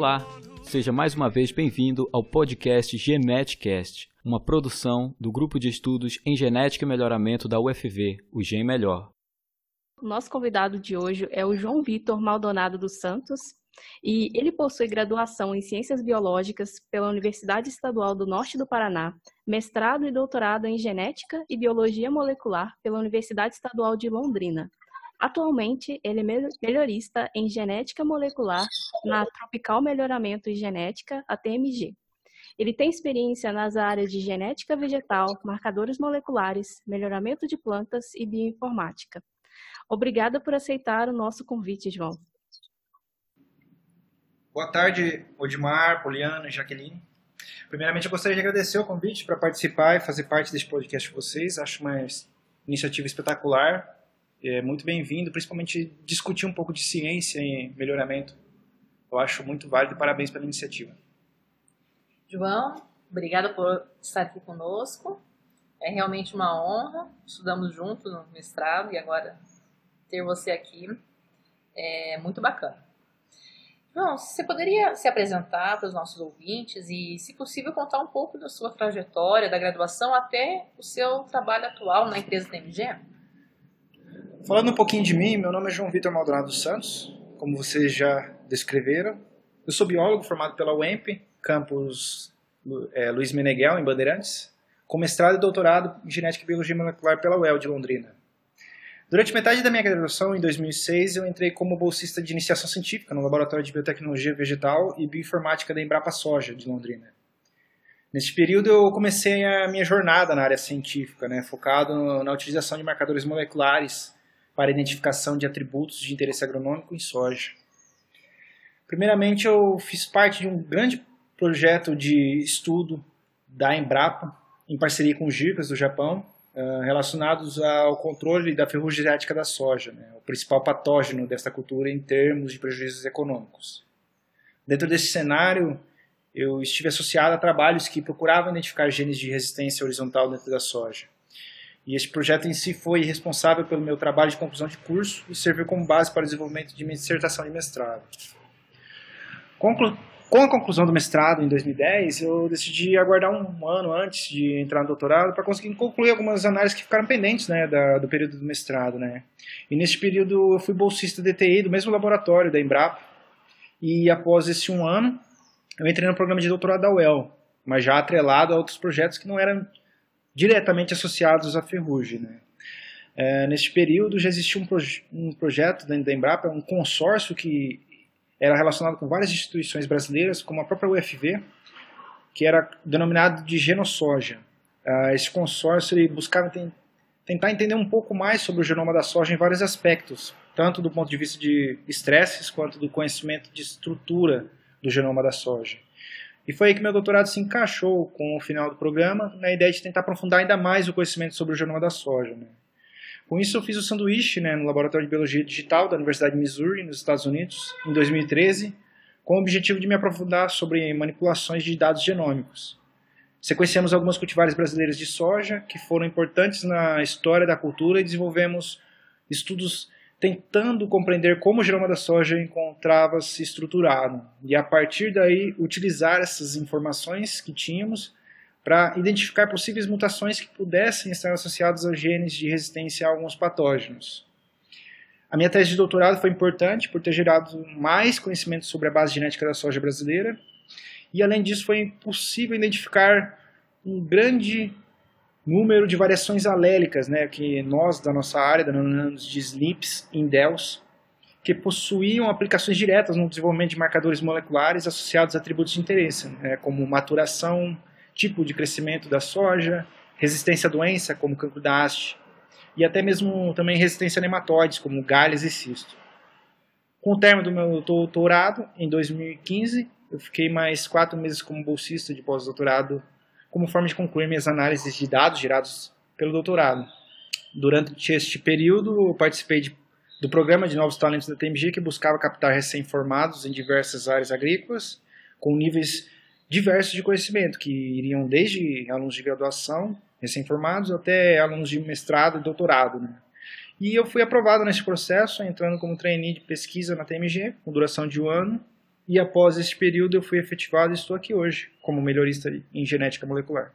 Olá, seja mais uma vez bem-vindo ao podcast Geneticast, uma produção do Grupo de Estudos em Genética e Melhoramento da UFV, o Gen Melhor. Nosso convidado de hoje é o João Vitor Maldonado dos Santos, e ele possui graduação em Ciências Biológicas pela Universidade Estadual do Norte do Paraná, mestrado e doutorado em Genética e Biologia Molecular pela Universidade Estadual de Londrina. Atualmente, ele é melhorista em Genética Molecular na Tropical Melhoramento e Genética, a TMG. Ele tem experiência nas áreas de genética vegetal, marcadores moleculares, melhoramento de plantas e bioinformática. Obrigada por aceitar o nosso convite, João. Boa tarde, Odimar, Poliana e Jaqueline. Primeiramente, eu gostaria de agradecer o convite para participar e fazer parte deste podcast com vocês. Acho uma iniciativa espetacular, é muito bem-vindo, principalmente discutir um pouco de ciência e melhoramento. Eu acho muito válido e parabéns pela iniciativa. João, obrigada por estar aqui conosco. É realmente uma honra. Estudamos juntos no mestrado e agora ter você aqui é muito bacana. João, você poderia se apresentar para os nossos ouvintes e, se possível, contar um pouco da sua trajetória, da graduação até o seu trabalho atual na empresa TMG? Falando um pouquinho de mim, meu nome é João Vitor Maldonado Santos, como vocês já descreveram. Eu sou biólogo formado pela UEMP, campus é, Luiz Meneghel, em Bandeirantes, com mestrado e doutorado em Genética e Biologia Molecular pela UEL de Londrina. Durante metade da minha graduação, em 2006, eu entrei como bolsista de iniciação científica no Laboratório de Biotecnologia Vegetal e Bioinformática da Embrapa Soja, de Londrina. Neste período, eu comecei a minha jornada na área científica, né, focado na utilização de marcadores moleculares para identificação de atributos de interesse agronômico em soja. Primeiramente, eu fiz parte de um grande projeto de estudo da Embrapa, em parceria com o GIRCAS do Japão, uh, relacionados ao controle da ferrugem genética da soja, né, o principal patógeno desta cultura em termos de prejuízos econômicos. Dentro desse cenário, eu estive associado a trabalhos que procuravam identificar genes de resistência horizontal dentro da soja. E esse projeto em si foi responsável pelo meu trabalho de conclusão de curso e serviu como base para o desenvolvimento de minha dissertação de mestrado. Conclu com a conclusão do mestrado em 2010, eu decidi aguardar um ano antes de entrar no doutorado para conseguir concluir algumas análises que ficaram pendentes né, da, do período do mestrado. Né. E nesse período eu fui bolsista DTI do mesmo laboratório da Embrapa. E após esse um ano, eu entrei no programa de doutorado da UEL, mas já atrelado a outros projetos que não eram diretamente associados à ferrugem. Né. É, período já existia um, proje um projeto dentro da Embrapa, um consórcio que era relacionado com várias instituições brasileiras, como a própria UFV, que era denominado de Genosoja. Uh, esse consórcio ele buscava tentar entender um pouco mais sobre o genoma da soja em vários aspectos, tanto do ponto de vista de estresses quanto do conhecimento de estrutura do genoma da soja. E foi aí que meu doutorado se encaixou com o final do programa, na ideia de tentar aprofundar ainda mais o conhecimento sobre o genoma da soja. Né? Com isso, eu fiz o sanduíche né, no Laboratório de Biologia Digital da Universidade de Missouri, nos Estados Unidos, em 2013, com o objetivo de me aprofundar sobre manipulações de dados genômicos. Sequenciamos algumas cultivares brasileiras de soja que foram importantes na história da cultura e desenvolvemos estudos tentando compreender como o genoma da soja encontrava-se estruturado e a partir daí utilizar essas informações que tínhamos para identificar possíveis mutações que pudessem estar associadas aos genes de resistência a alguns patógenos. A minha tese de doutorado foi importante por ter gerado mais conhecimento sobre a base genética da soja brasileira, e além disso foi possível identificar um grande número de variações alélicas, né, que nós da nossa área denominamos de SNPs indels, que possuíam aplicações diretas no desenvolvimento de marcadores moleculares associados a atributos de interesse, né, como maturação, tipo de crescimento da soja, resistência à doença, como cancro da haste, e até mesmo também resistência a nematóides, como galhas e cisto. Com o término do meu doutorado, em 2015, eu fiquei mais quatro meses como bolsista de pós-doutorado, como forma de concluir minhas análises de dados gerados pelo doutorado. Durante este período, eu participei de, do programa de novos talentos da TMG, que buscava captar recém-formados em diversas áreas agrícolas, com níveis diversos de conhecimento, que iriam desde alunos de graduação, recém-formados, até alunos de mestrado e doutorado. Né? E eu fui aprovado nesse processo, entrando como trainee de pesquisa na TMG, com duração de um ano, e após esse período eu fui efetivado e estou aqui hoje como melhorista em genética molecular.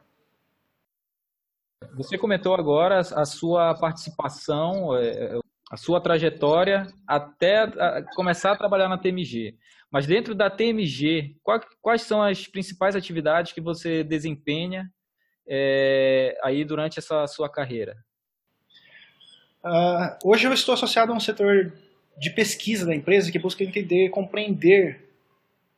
Você comentou agora a sua participação, é, a sua trajetória até começar a trabalhar na TMG. Mas dentro da TMG, quais são as principais atividades que você desempenha é, aí durante essa sua carreira? Uh, hoje eu estou associado a um setor de pesquisa da empresa que busca entender e compreender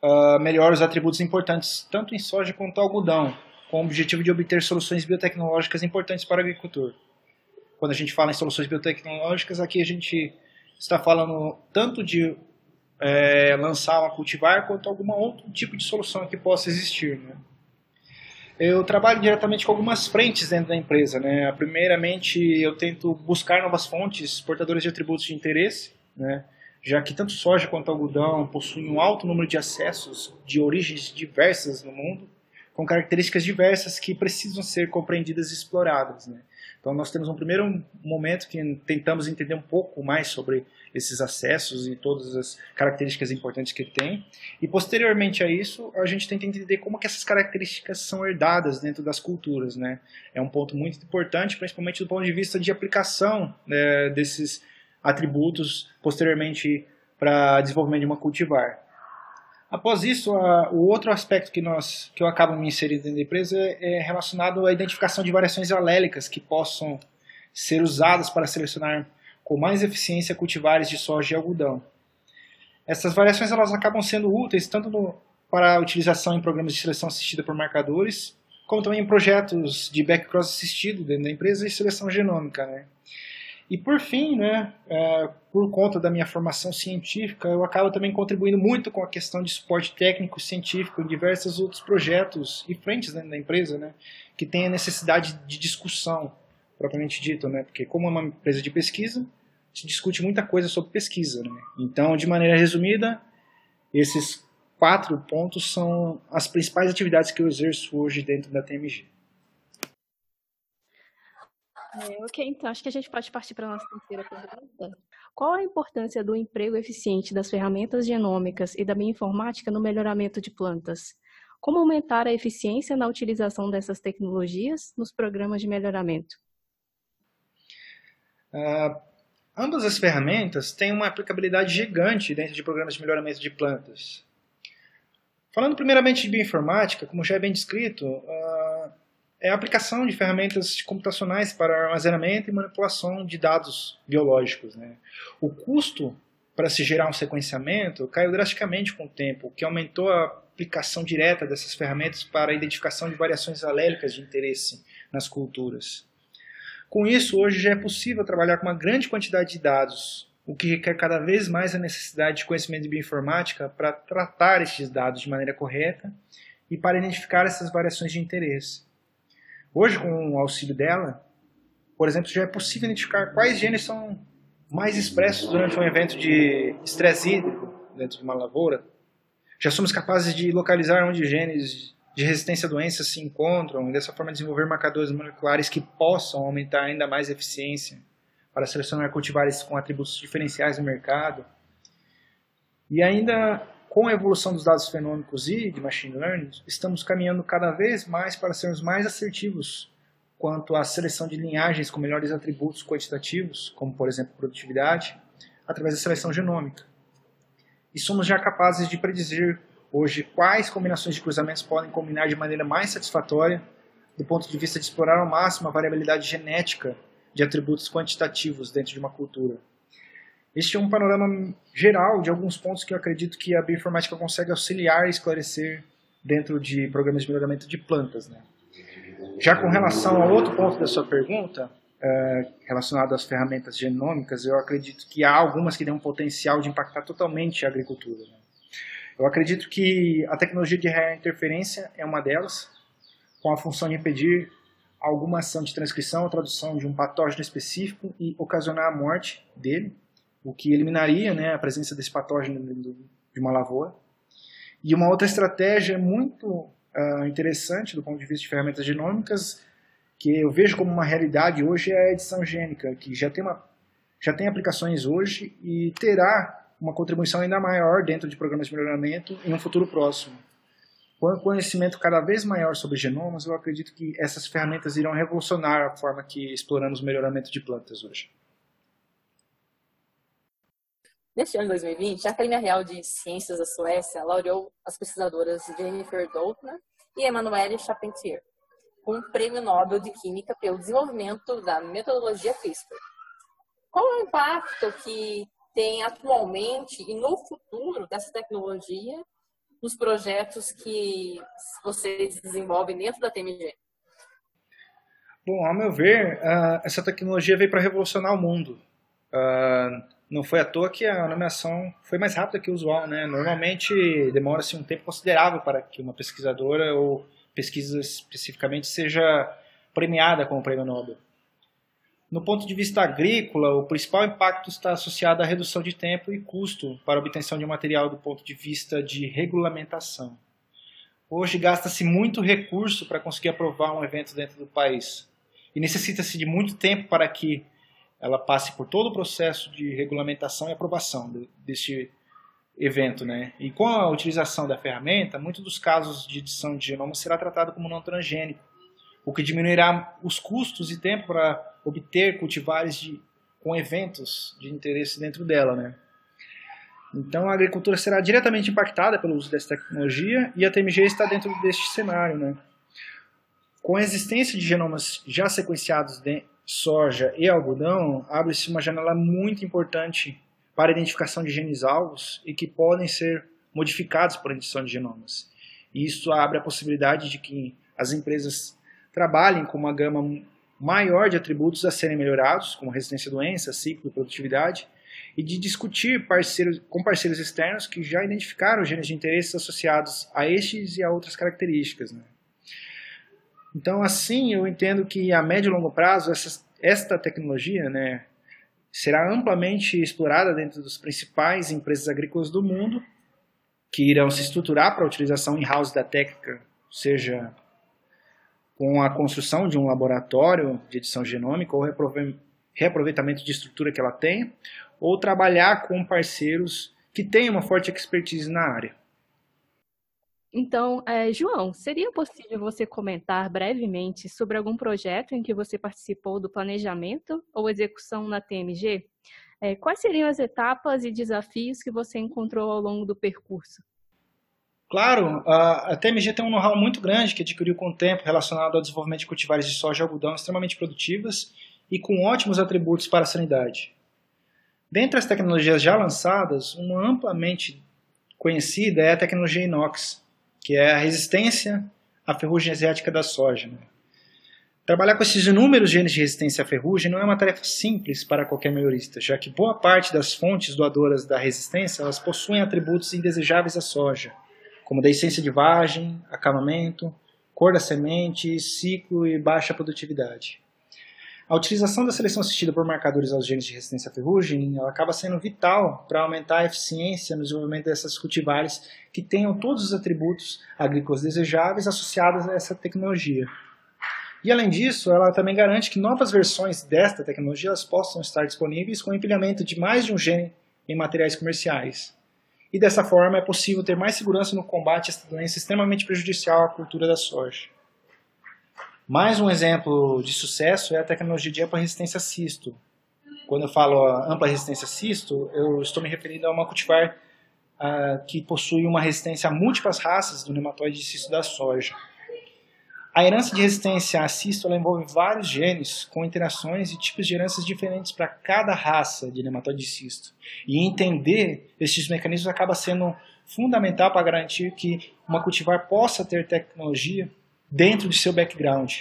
uh, melhor os atributos importantes tanto em soja quanto algodão, com o objetivo de obter soluções biotecnológicas importantes para o agricultor. Quando a gente fala em soluções biotecnológicas, aqui a gente está falando tanto de é, lançar uma cultivar quanto algum outro tipo de solução que possa existir. Né? Eu trabalho diretamente com algumas frentes dentro da empresa. Né? Primeiramente, eu tento buscar novas fontes portadoras de atributos de interesse, né? Já que tanto soja quanto algodão possuem um alto número de acessos de origens diversas no mundo, com características diversas que precisam ser compreendidas e exploradas. Né? Então, nós temos um primeiro momento que tentamos entender um pouco mais sobre esses acessos e todas as características importantes que tem. E posteriormente a isso, a gente tenta entender como que essas características são herdadas dentro das culturas, né? É um ponto muito importante, principalmente do ponto de vista de aplicação né, desses atributos posteriormente para desenvolvimento de uma cultivar. Após isso, a, o outro aspecto que, nós, que eu acabo me inserindo dentro da empresa é relacionado à identificação de variações alélicas que possam ser usadas para selecionar com mais eficiência cultivares de soja e algodão. Essas variações elas acabam sendo úteis tanto no, para a utilização em programas de seleção assistida por marcadores, como também em projetos de backcross assistido dentro da empresa e seleção genômica. Né? E por fim, né, é, por conta da minha formação científica, eu acabo também contribuindo muito com a questão de suporte técnico científico em diversos outros projetos e frentes dentro da empresa, né, que tem a necessidade de discussão, propriamente dito, né, porque como é uma empresa de pesquisa, se discute muita coisa sobre pesquisa. Né. Então, de maneira resumida, esses quatro pontos são as principais atividades que eu exerço hoje dentro da TMG. É, ok, então acho que a gente pode partir para a nossa terceira pergunta. Qual a importância do emprego eficiente das ferramentas genômicas e da bioinformática no melhoramento de plantas? Como aumentar a eficiência na utilização dessas tecnologias nos programas de melhoramento? Uh, ambas as ferramentas têm uma aplicabilidade gigante dentro de programas de melhoramento de plantas. Falando primeiramente de bioinformática, como já é bem descrito, uh, é a aplicação de ferramentas computacionais para armazenamento e manipulação de dados biológicos. Né? O custo para se gerar um sequenciamento caiu drasticamente com o tempo, o que aumentou a aplicação direta dessas ferramentas para a identificação de variações alélicas de interesse nas culturas. Com isso, hoje já é possível trabalhar com uma grande quantidade de dados, o que requer cada vez mais a necessidade de conhecimento de bioinformática para tratar esses dados de maneira correta e para identificar essas variações de interesse. Hoje, com o auxílio dela, por exemplo, já é possível identificar quais genes são mais expressos durante um evento de estresse hídrico dentro de uma lavoura. Já somos capazes de localizar onde genes de resistência a doenças se encontram e dessa forma desenvolver marcadores moleculares que possam aumentar ainda mais a eficiência para selecionar cultivares com atributos diferenciais no mercado. E ainda com a evolução dos dados fenômicos e de machine learning, estamos caminhando cada vez mais para sermos mais assertivos quanto à seleção de linhagens com melhores atributos quantitativos, como por exemplo produtividade, através da seleção genômica. E somos já capazes de predizer hoje quais combinações de cruzamentos podem combinar de maneira mais satisfatória do ponto de vista de explorar ao máximo a variabilidade genética de atributos quantitativos dentro de uma cultura. Este é um panorama geral de alguns pontos que eu acredito que a bioinformática consegue auxiliar e esclarecer dentro de programas de melhoramento de plantas. Né? Já com relação ao outro ponto da sua pergunta, é, relacionado às ferramentas genômicas, eu acredito que há algumas que têm um potencial de impactar totalmente a agricultura. Né? Eu acredito que a tecnologia de interferência é uma delas, com a função de impedir alguma ação de transcrição ou tradução de um patógeno específico e ocasionar a morte dele o que eliminaria né, a presença desse patógeno de uma lavoura. E uma outra estratégia muito uh, interessante do ponto de vista de ferramentas genômicas, que eu vejo como uma realidade hoje, é a edição gênica, que já tem, uma, já tem aplicações hoje e terá uma contribuição ainda maior dentro de programas de melhoramento em um futuro próximo. Com o conhecimento cada vez maior sobre genomas, eu acredito que essas ferramentas irão revolucionar a forma que exploramos o melhoramento de plantas hoje. Neste ano de 2020, a Academia Real de Ciências da Suécia laureou as pesquisadoras Jennifer Doudna e Emmanuelle Charpentier com o Prêmio Nobel de Química pelo desenvolvimento da metodologia CRISPR. Qual é o impacto que tem atualmente e no futuro dessa tecnologia nos projetos que vocês desenvolvem dentro da TMG? Bom, ao meu ver, uh, essa tecnologia veio para revolucionar o mundo. Uh, não foi à toa que a nomeação foi mais rápida que o usual, né? Normalmente demora-se um tempo considerável para que uma pesquisadora ou pesquisa especificamente seja premiada com o prêmio Nobel. No ponto de vista agrícola, o principal impacto está associado à redução de tempo e custo para a obtenção de um material do ponto de vista de regulamentação. Hoje gasta-se muito recurso para conseguir aprovar um evento dentro do país e necessita-se de muito tempo para que ela passe por todo o processo de regulamentação e aprovação deste evento, né? E com a utilização da ferramenta, muitos dos casos de edição de genoma será tratado como não transgênico, o que diminuirá os custos e tempo para obter cultivares de, com eventos de interesse dentro dela, né? Então a agricultura será diretamente impactada pelo uso dessa tecnologia e a TMG está dentro deste cenário, né? Com a existência de genomas já sequenciados de soja e algodão, abre-se uma janela muito importante para a identificação de genes alvos e que podem ser modificados por edição de genomas. E isso abre a possibilidade de que as empresas trabalhem com uma gama maior de atributos a serem melhorados, como resistência a doença, ciclo, produtividade, e de discutir parceiros, com parceiros externos que já identificaram genes de interesse associados a estes e a outras características. Né? Então, assim, eu entendo que a médio e longo prazo, essa, esta tecnologia né, será amplamente explorada dentro das principais empresas agrícolas do mundo, que irão se estruturar para a utilização in-house da técnica, seja com a construção de um laboratório de edição genômica ou reaproveitamento de estrutura que ela tem, ou trabalhar com parceiros que tenham uma forte expertise na área. Então, é, João, seria possível você comentar brevemente sobre algum projeto em que você participou do planejamento ou execução na TMG? É, quais seriam as etapas e desafios que você encontrou ao longo do percurso? Claro, a, a TMG tem um know-how muito grande que adquiriu com o tempo relacionado ao desenvolvimento de cultivares de soja e algodão extremamente produtivas e com ótimos atributos para a sanidade. Dentre as tecnologias já lançadas, uma amplamente conhecida é a tecnologia inox, que é a resistência à ferrugem asiática da soja. Né? Trabalhar com esses inúmeros genes de resistência à ferrugem não é uma tarefa simples para qualquer melhorista, já que boa parte das fontes doadoras da resistência elas possuem atributos indesejáveis à soja, como deiscência de vagem, acamamento, cor da semente, ciclo e baixa produtividade. A utilização da seleção assistida por marcadores aos genes de resistência à ferrugem ela acaba sendo vital para aumentar a eficiência no desenvolvimento dessas cultivares que tenham todos os atributos agrícolas desejáveis associados a essa tecnologia. E além disso, ela também garante que novas versões desta tecnologia possam estar disponíveis com empilhamento de mais de um gene em materiais comerciais. E dessa forma é possível ter mais segurança no combate a esta doença extremamente prejudicial à cultura da soja. Mais um exemplo de sucesso é a tecnologia de ampla resistência cisto. Quando eu falo ampla resistência cisto, eu estou me referindo a uma cultivar uh, que possui uma resistência a múltiplas raças do nematóide de cisto da soja. A herança de resistência a cisto envolve vários genes com interações e tipos de heranças diferentes para cada raça de nematóide de cisto. E entender esses mecanismos acaba sendo fundamental para garantir que uma cultivar possa ter tecnologia dentro de seu background.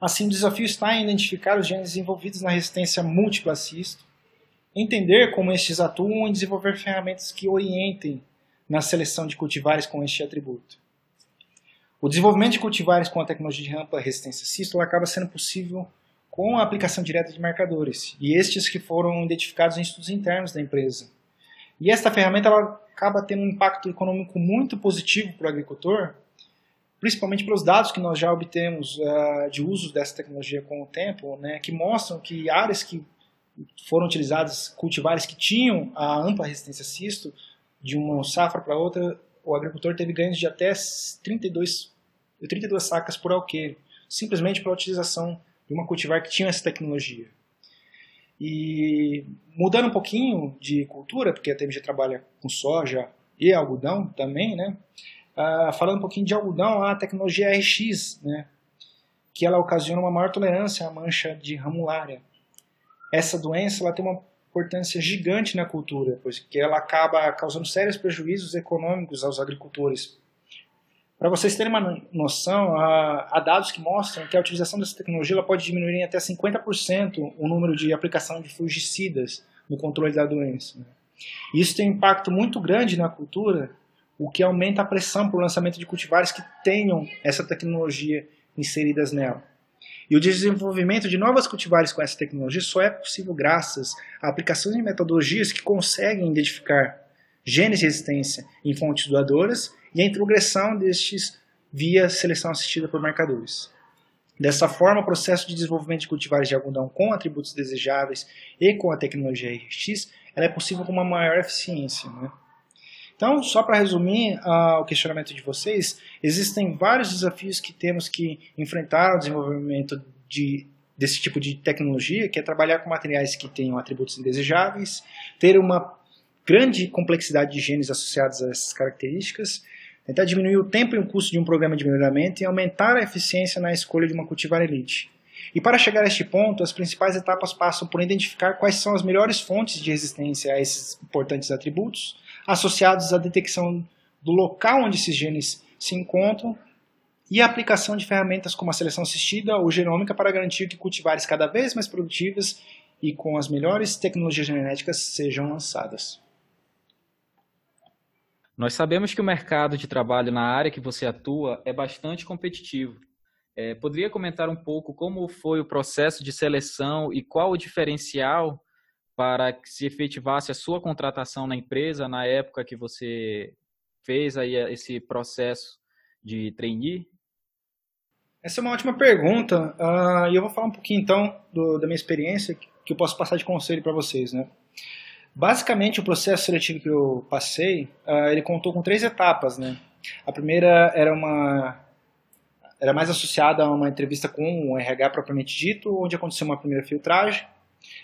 Assim, o desafio está em identificar os genes envolvidos na resistência múltipla cisto, entender como estes atuam e desenvolver ferramentas que orientem na seleção de cultivares com este atributo. O desenvolvimento de cultivares com a tecnologia de ampla resistência cisto acaba sendo possível com a aplicação direta de marcadores, e estes que foram identificados em estudos internos da empresa. E esta ferramenta ela acaba tendo um impacto econômico muito positivo para o agricultor, principalmente pelos dados que nós já obtemos uh, de uso dessa tecnologia com o tempo, né, que mostram que áreas que foram utilizados cultivares que tinham a ampla resistência a cisto, de uma safra para outra, o agricultor teve ganhos de até 32, 32 sacas por alqueire, simplesmente pela utilização de uma cultivar que tinha essa tecnologia. E mudando um pouquinho de cultura, porque a TMG trabalha com soja e algodão também, né? Uh, falando um pouquinho de algodão, a tecnologia RX, né? que ela ocasiona uma maior tolerância à mancha de ramulária. Essa doença ela tem uma importância gigante na cultura, pois que ela acaba causando sérios prejuízos econômicos aos agricultores. Para vocês terem uma noção, há, dados que mostram que a utilização dessa tecnologia pode diminuir em até 50% o número de aplicação de fungicidas no controle da doença. Né? Isso tem um impacto muito grande na cultura, o que aumenta a pressão para o lançamento de cultivares que tenham essa tecnologia inseridas nela. E o desenvolvimento de novas cultivares com essa tecnologia só é possível graças a aplicações de metodologias que conseguem identificar genes de resistência em fontes doadoras e a introgressão destes via seleção assistida por marcadores. Dessa forma, o processo de desenvolvimento de cultivares de algodão com atributos desejáveis e com a tecnologia RX é possível com uma maior eficiência. Né? Então, só para resumir uh, o questionamento de vocês, existem vários desafios que temos que enfrentar no desenvolvimento de, desse tipo de tecnologia, que é trabalhar com materiais que tenham atributos indesejáveis, ter uma grande complexidade de genes associados a essas características, tentar diminuir o tempo e o custo de um programa de melhoramento e aumentar a eficiência na escolha de uma cultivar elite. E para chegar a este ponto, as principais etapas passam por identificar quais são as melhores fontes de resistência a esses importantes atributos, associados à detecção do local onde esses genes se encontram e a aplicação de ferramentas como a seleção assistida ou genômica para garantir que cultivares cada vez mais produtivas e com as melhores tecnologias genéticas sejam lançadas. Nós sabemos que o mercado de trabalho na área que você atua é bastante competitivo. É, poderia comentar um pouco como foi o processo de seleção e qual o diferencial para que se efetivasse a sua contratação na empresa na época que você fez aí esse processo de trainee? Essa é uma ótima pergunta uh, e eu vou falar um pouquinho então do, da minha experiência que eu posso passar de conselho para vocês, né? Basicamente o processo seletivo que eu passei, uh, ele contou com três etapas, né? A primeira era uma era mais associada a uma entrevista com o RH propriamente dito, onde aconteceu uma primeira filtragem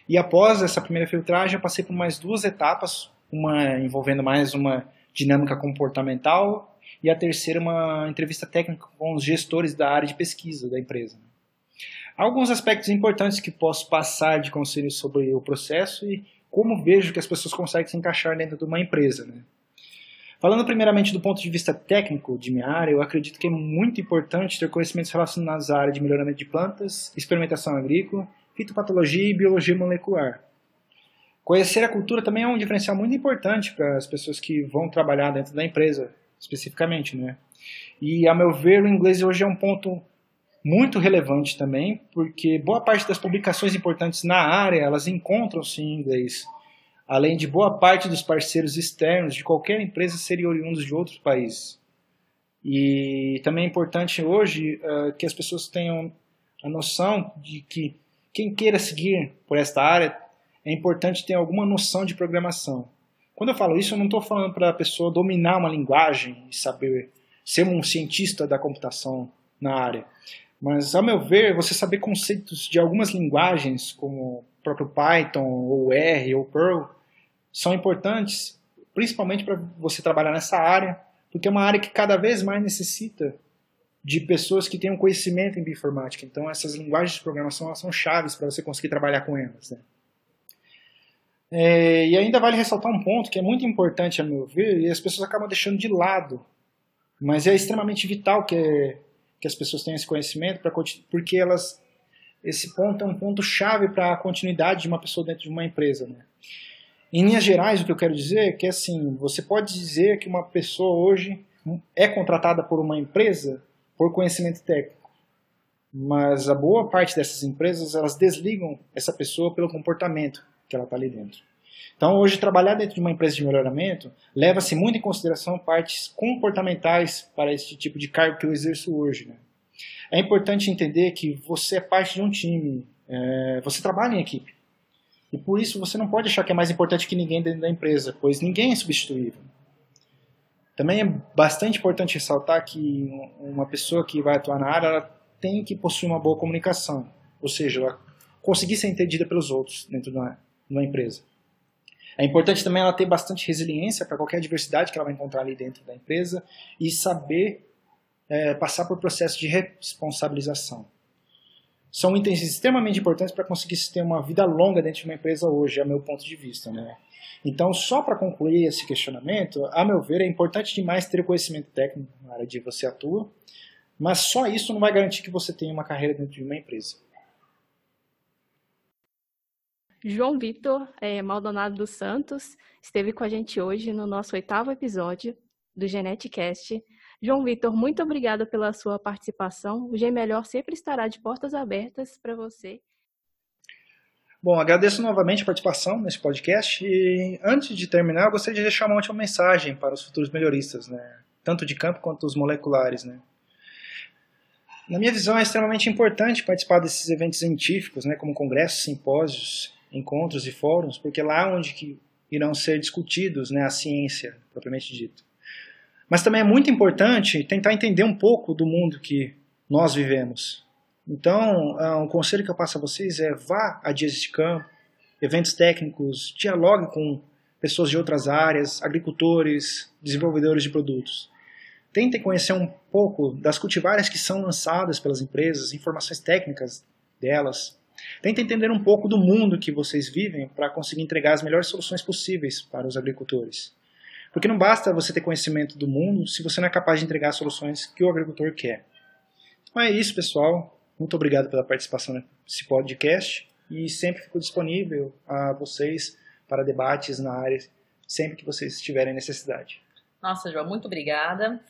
e após essa primeira filtragem, eu passei por mais duas etapas, uma envolvendo mais uma dinâmica comportamental e a terceira uma entrevista técnica com os gestores da área de pesquisa da empresa. Alguns aspectos importantes que posso passar de conselho sobre o processo e como vejo que as pessoas conseguem se encaixar dentro de uma empresa. Né? Falando primeiramente do ponto de vista técnico de minha área, eu acredito que é muito importante ter conhecimentos relacionados à área de melhoramento de plantas, experimentação agrícola fitopatologia e biologia molecular. Conhecer a cultura também é um diferencial muito importante para as pessoas que vão trabalhar dentro da empresa, especificamente, né? E, a meu ver, o inglês hoje é um ponto muito relevante também, porque boa parte das publicações importantes na área, elas encontram-se em inglês, além de boa parte dos parceiros externos de qualquer empresa serem oriundos de outros países. E também é importante hoje uh, que as pessoas tenham a noção de que quem queira seguir por esta área, é importante ter alguma noção de programação. Quando eu falo isso, eu não estou falando para a pessoa dominar uma linguagem e saber ser um cientista da computação na área. Mas, ao meu ver, você saber conceitos de algumas linguagens, como o próprio Python, ou R, ou Perl, são importantes, principalmente para você trabalhar nessa área, porque é uma área que cada vez mais necessita de pessoas que tenham conhecimento em bioinformática. Então, essas linguagens de programação são chaves para você conseguir trabalhar com elas. Né? É, e ainda vale ressaltar um ponto que é muito importante, a meu ver, e as pessoas acabam deixando de lado, mas é extremamente vital que, que as pessoas tenham esse conhecimento, pra, porque elas, esse ponto é um ponto chave para a continuidade de uma pessoa dentro de uma empresa. Né? Em linhas gerais, o que eu quero dizer é que assim, você pode dizer que uma pessoa hoje é contratada por uma empresa por conhecimento técnico. Mas a boa parte dessas empresas, elas desligam essa pessoa pelo comportamento que ela está ali dentro. Então, hoje, trabalhar dentro de uma empresa de melhoramento leva-se muito em consideração partes comportamentais para esse tipo de cargo que eu exerço hoje. Né? É importante entender que você é parte de um time, é, você trabalha em equipe. E por isso você não pode achar que é mais importante que ninguém dentro da empresa, pois ninguém é substituível. Também é bastante importante ressaltar que uma pessoa que vai atuar na área ela tem que possuir uma boa comunicação, ou seja, ela conseguir ser entendida pelos outros dentro de uma, de uma empresa. É importante também ela ter bastante resiliência para qualquer adversidade que ela vai encontrar ali dentro da empresa e saber é, passar por processo de responsabilização. São itens extremamente importantes para conseguir ter uma vida longa dentro de uma empresa hoje, é meu ponto de vista. Né? Então, só para concluir esse questionamento, a meu ver, é importante demais ter o conhecimento técnico na área de você atua, mas só isso não vai garantir que você tenha uma carreira dentro de uma empresa. João Vitor é, Maldonado dos Santos esteve com a gente hoje no nosso oitavo episódio do Geneticast. João Vitor, muito obrigada pela sua participação. O G Melhor sempre estará de portas abertas para você. Bom, agradeço novamente a participação nesse podcast e antes de terminar, eu gostaria de deixar uma última mensagem para os futuros melhoristas, né? tanto de campo quanto os moleculares. Né? Na minha visão, é extremamente importante participar desses eventos científicos, né, como congressos, simpósios, encontros e fóruns, porque é lá onde que irão ser discutidos né, a ciência, propriamente dito. Mas também é muito importante tentar entender um pouco do mundo que nós vivemos. Então, ah, um conselho que eu passo a vocês é vá a dias de campo, eventos técnicos, dialogue com pessoas de outras áreas, agricultores, desenvolvedores de produtos. Tentem conhecer um pouco das cultivares que são lançadas pelas empresas, informações técnicas delas. Tentem entender um pouco do mundo que vocês vivem para conseguir entregar as melhores soluções possíveis para os agricultores. Porque não basta você ter conhecimento do mundo se você não é capaz de entregar as soluções que o agricultor quer. Então é isso, pessoal. Muito obrigado pela participação nesse podcast e sempre fico disponível a vocês para debates na área, sempre que vocês tiverem necessidade. Nossa, João, muito obrigada.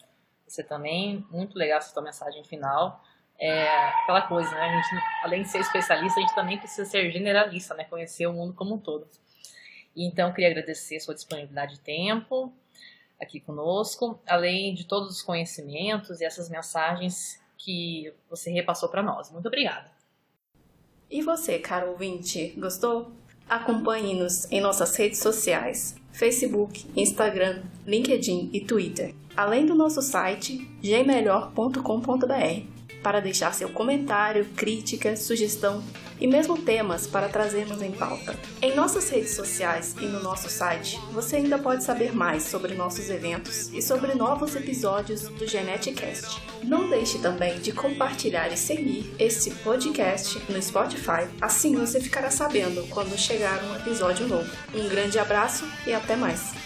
Você também, muito legal essa tua mensagem final. É aquela coisa, né? A gente, além de ser especialista, a gente também precisa ser generalista, né? Conhecer o mundo como um todo. Então, queria agradecer sua disponibilidade de tempo aqui conosco, além de todos os conhecimentos e essas mensagens que você repassou para nós. Muito obrigada. E você, caro ouvinte, gostou? Acompanhe-nos em nossas redes sociais: Facebook, Instagram, LinkedIn e Twitter além do nosso site gmelhor.com.br, para deixar seu comentário, crítica, sugestão e mesmo temas para trazermos em pauta. Em nossas redes sociais e no nosso site, você ainda pode saber mais sobre nossos eventos e sobre novos episódios do Geneticast. Não deixe também de compartilhar e seguir este podcast no Spotify, assim você ficará sabendo quando chegar um episódio novo. Um grande abraço e até mais!